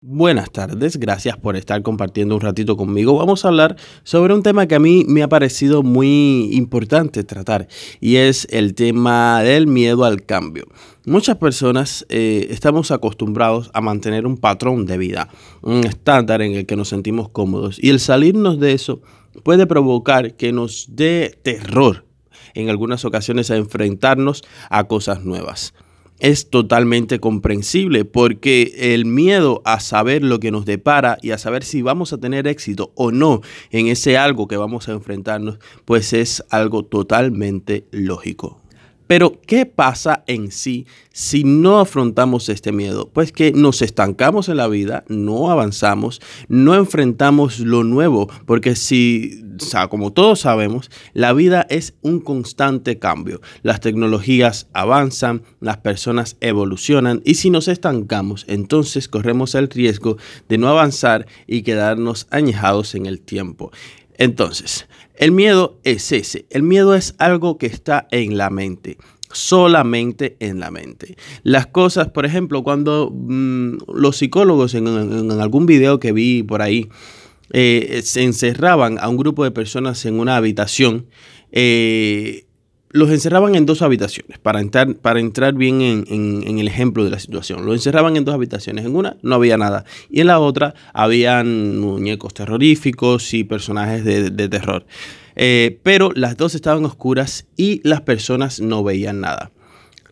Buenas tardes, gracias por estar compartiendo un ratito conmigo. Vamos a hablar sobre un tema que a mí me ha parecido muy importante tratar y es el tema del miedo al cambio. Muchas personas eh, estamos acostumbrados a mantener un patrón de vida, un estándar en el que nos sentimos cómodos y el salirnos de eso puede provocar que nos dé terror en algunas ocasiones a enfrentarnos a cosas nuevas es totalmente comprensible porque el miedo a saber lo que nos depara y a saber si vamos a tener éxito o no en ese algo que vamos a enfrentarnos, pues es algo totalmente lógico. Pero, ¿qué pasa en sí si no afrontamos este miedo? Pues que nos estancamos en la vida, no avanzamos, no enfrentamos lo nuevo, porque si, como todos sabemos, la vida es un constante cambio. Las tecnologías avanzan, las personas evolucionan y si nos estancamos, entonces corremos el riesgo de no avanzar y quedarnos añejados en el tiempo. Entonces, el miedo es ese. El miedo es algo que está en la mente solamente en la mente. Las cosas, por ejemplo, cuando mm, los psicólogos en, algún video que vi por ahí eh, se encerraban a un grupo de personas en una habitación, eh, los encerraban en dos habitaciones, para entrar, para entrar bien en, el ejemplo de la situación. Los encerraban en dos habitaciones. En una no había nada. Y en la otra habían muñecos terroríficos y personajes de, terror. Eh, pero las dos estaban oscuras y las personas no veían nada.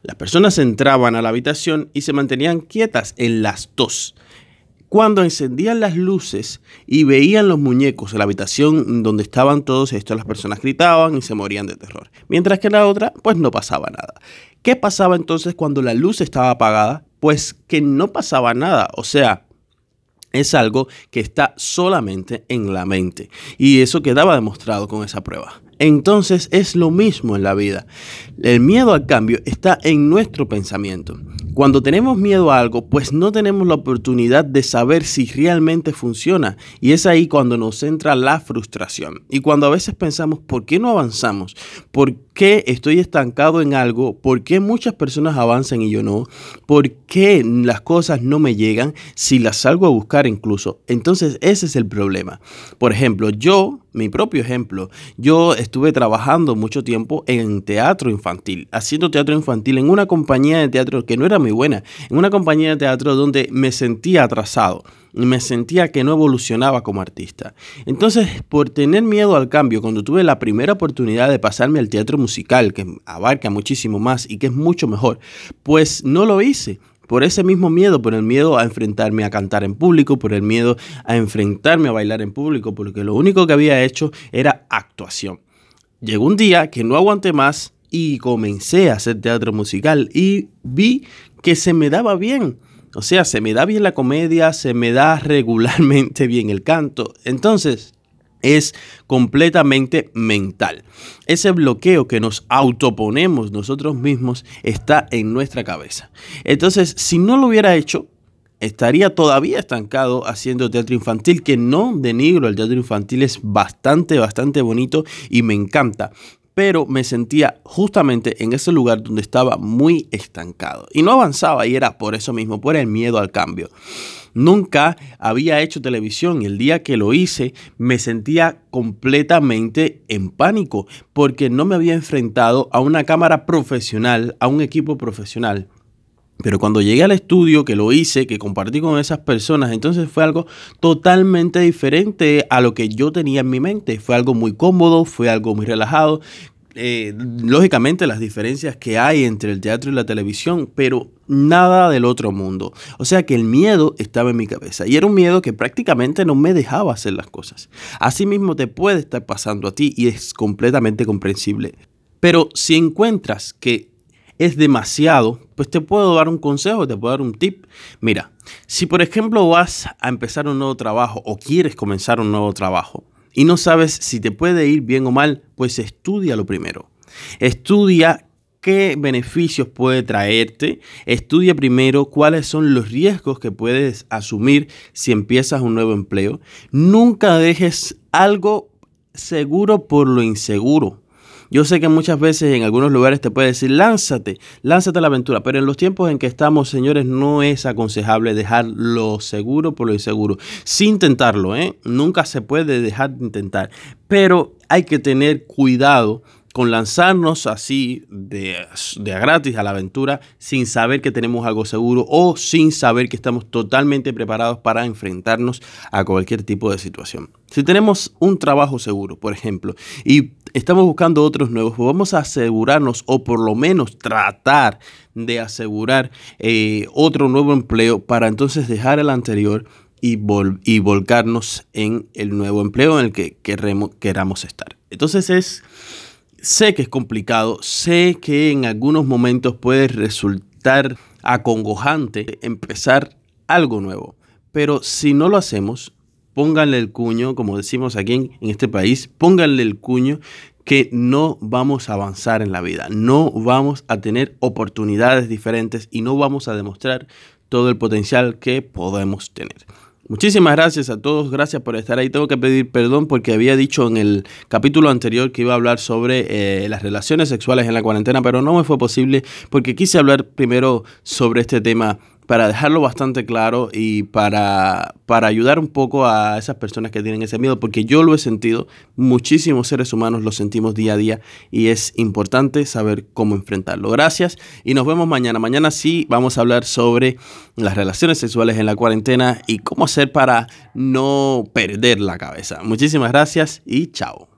Las personas entraban a la habitación y se mantenían quietas en las dos. Cuando encendían las luces y veían los muñecos en la habitación donde estaban todos estos, las personas gritaban y se morían de terror. Mientras que en la otra, pues no pasaba nada. ¿Qué pasaba entonces cuando la luz estaba apagada? Pues que no pasaba nada. O sea, es algo que está solamente en la mente. Y eso quedaba demostrado con esa prueba. Entonces es lo mismo en la vida. El miedo al cambio está en nuestro pensamiento. Cuando tenemos miedo a algo, pues no tenemos la oportunidad de saber si realmente funciona. Y es ahí cuando nos entra la frustración. Y cuando a veces pensamos, ¿por qué no avanzamos? ¿Por qué estoy estancado en algo? ¿Por qué muchas personas avanzan y yo no? ¿Por qué las cosas no me llegan si las salgo a buscar incluso? Entonces ese es el problema. Por ejemplo, yo, mi propio ejemplo, yo estuve trabajando mucho tiempo en teatro infantil, haciendo teatro infantil en una compañía de teatro que no era muy buena, en una compañía de teatro donde me sentía atrasado y me sentía que no evolucionaba como artista. Entonces, por tener miedo al cambio, cuando tuve la primera oportunidad de pasarme al teatro musical, que abarca muchísimo más y que es mucho mejor, pues no lo hice por ese mismo miedo, por el miedo a enfrentarme a cantar en público, por el miedo a enfrentarme a bailar en público, porque lo único que había hecho era actuación. Llegó un día que no aguanté más y comencé a hacer teatro musical y vi que se me daba bien. O sea, se me da bien la comedia, se me da regularmente bien el canto. Entonces, es completamente mental. Ese bloqueo que nos autoponemos nosotros mismos está en nuestra cabeza. Entonces, si no lo hubiera hecho, estaría todavía estancado haciendo teatro infantil, que no denigro, el teatro infantil es bastante, bastante bonito y me encanta pero me sentía justamente en ese lugar donde estaba muy estancado y no avanzaba y era por eso mismo, por el miedo al cambio. Nunca había hecho televisión y el día que lo hice me sentía completamente en pánico porque no me había enfrentado a una cámara profesional, a un equipo profesional. Pero cuando llegué al estudio, que lo hice, que compartí con esas personas, entonces fue algo totalmente diferente a lo que yo tenía en mi mente. Fue algo muy cómodo, fue algo muy relajado. Eh, lógicamente las diferencias que hay entre el teatro y la televisión, pero nada del otro mundo. O sea que el miedo estaba en mi cabeza y era un miedo que prácticamente no me dejaba hacer las cosas. Así mismo te puede estar pasando a ti y es completamente comprensible. Pero si encuentras que es demasiado, pues te puedo dar un consejo, te puedo dar un tip. Mira, si por ejemplo vas a empezar un nuevo trabajo o quieres comenzar un nuevo trabajo y no sabes si te puede ir bien o mal, pues estudia lo primero. Estudia qué beneficios puede traerte. Estudia primero cuáles son los riesgos que puedes asumir si empiezas un nuevo empleo. Nunca dejes algo seguro por lo inseguro. Yo sé que muchas veces en algunos lugares te puede decir, lánzate, lánzate a la aventura, pero en los tiempos en que estamos, señores, no es aconsejable dejar lo seguro por lo inseguro. Sin intentarlo, ¿eh? Nunca se puede dejar de intentar, pero hay que tener cuidado con lanzarnos así de, de, a gratis a la aventura sin saber que tenemos algo seguro o sin saber que estamos totalmente preparados para enfrentarnos a cualquier tipo de situación. Si tenemos un trabajo seguro, por ejemplo, y estamos buscando otros nuevos, pues vamos a asegurarnos o por lo menos tratar de asegurar eh, otro nuevo empleo para entonces dejar el anterior y, y volcarnos en el nuevo empleo en el que queramos estar. Entonces es Sé que es complicado, sé que en algunos momentos puede resultar acongojante empezar algo nuevo, pero si no lo hacemos, pónganle el cuño, como decimos aquí en, este país, pónganle el cuño que no vamos a avanzar en la vida, no vamos a tener oportunidades diferentes y no vamos a demostrar todo el potencial que podemos tener. Muchísimas gracias a todos, gracias por estar ahí. Tengo que pedir perdón porque había dicho en el capítulo anterior que iba a hablar sobre eh, las relaciones sexuales en la cuarentena, pero no me fue posible porque quise hablar primero sobre este tema para dejarlo bastante claro y para, para ayudar un poco a esas personas que tienen ese miedo, porque yo lo he sentido, muchísimos seres humanos lo sentimos día a día y es importante saber cómo enfrentarlo. Gracias y nos vemos mañana. Mañana sí vamos a hablar sobre las relaciones sexuales en la cuarentena y cómo hacer para no perder la cabeza. Muchísimas gracias y chao.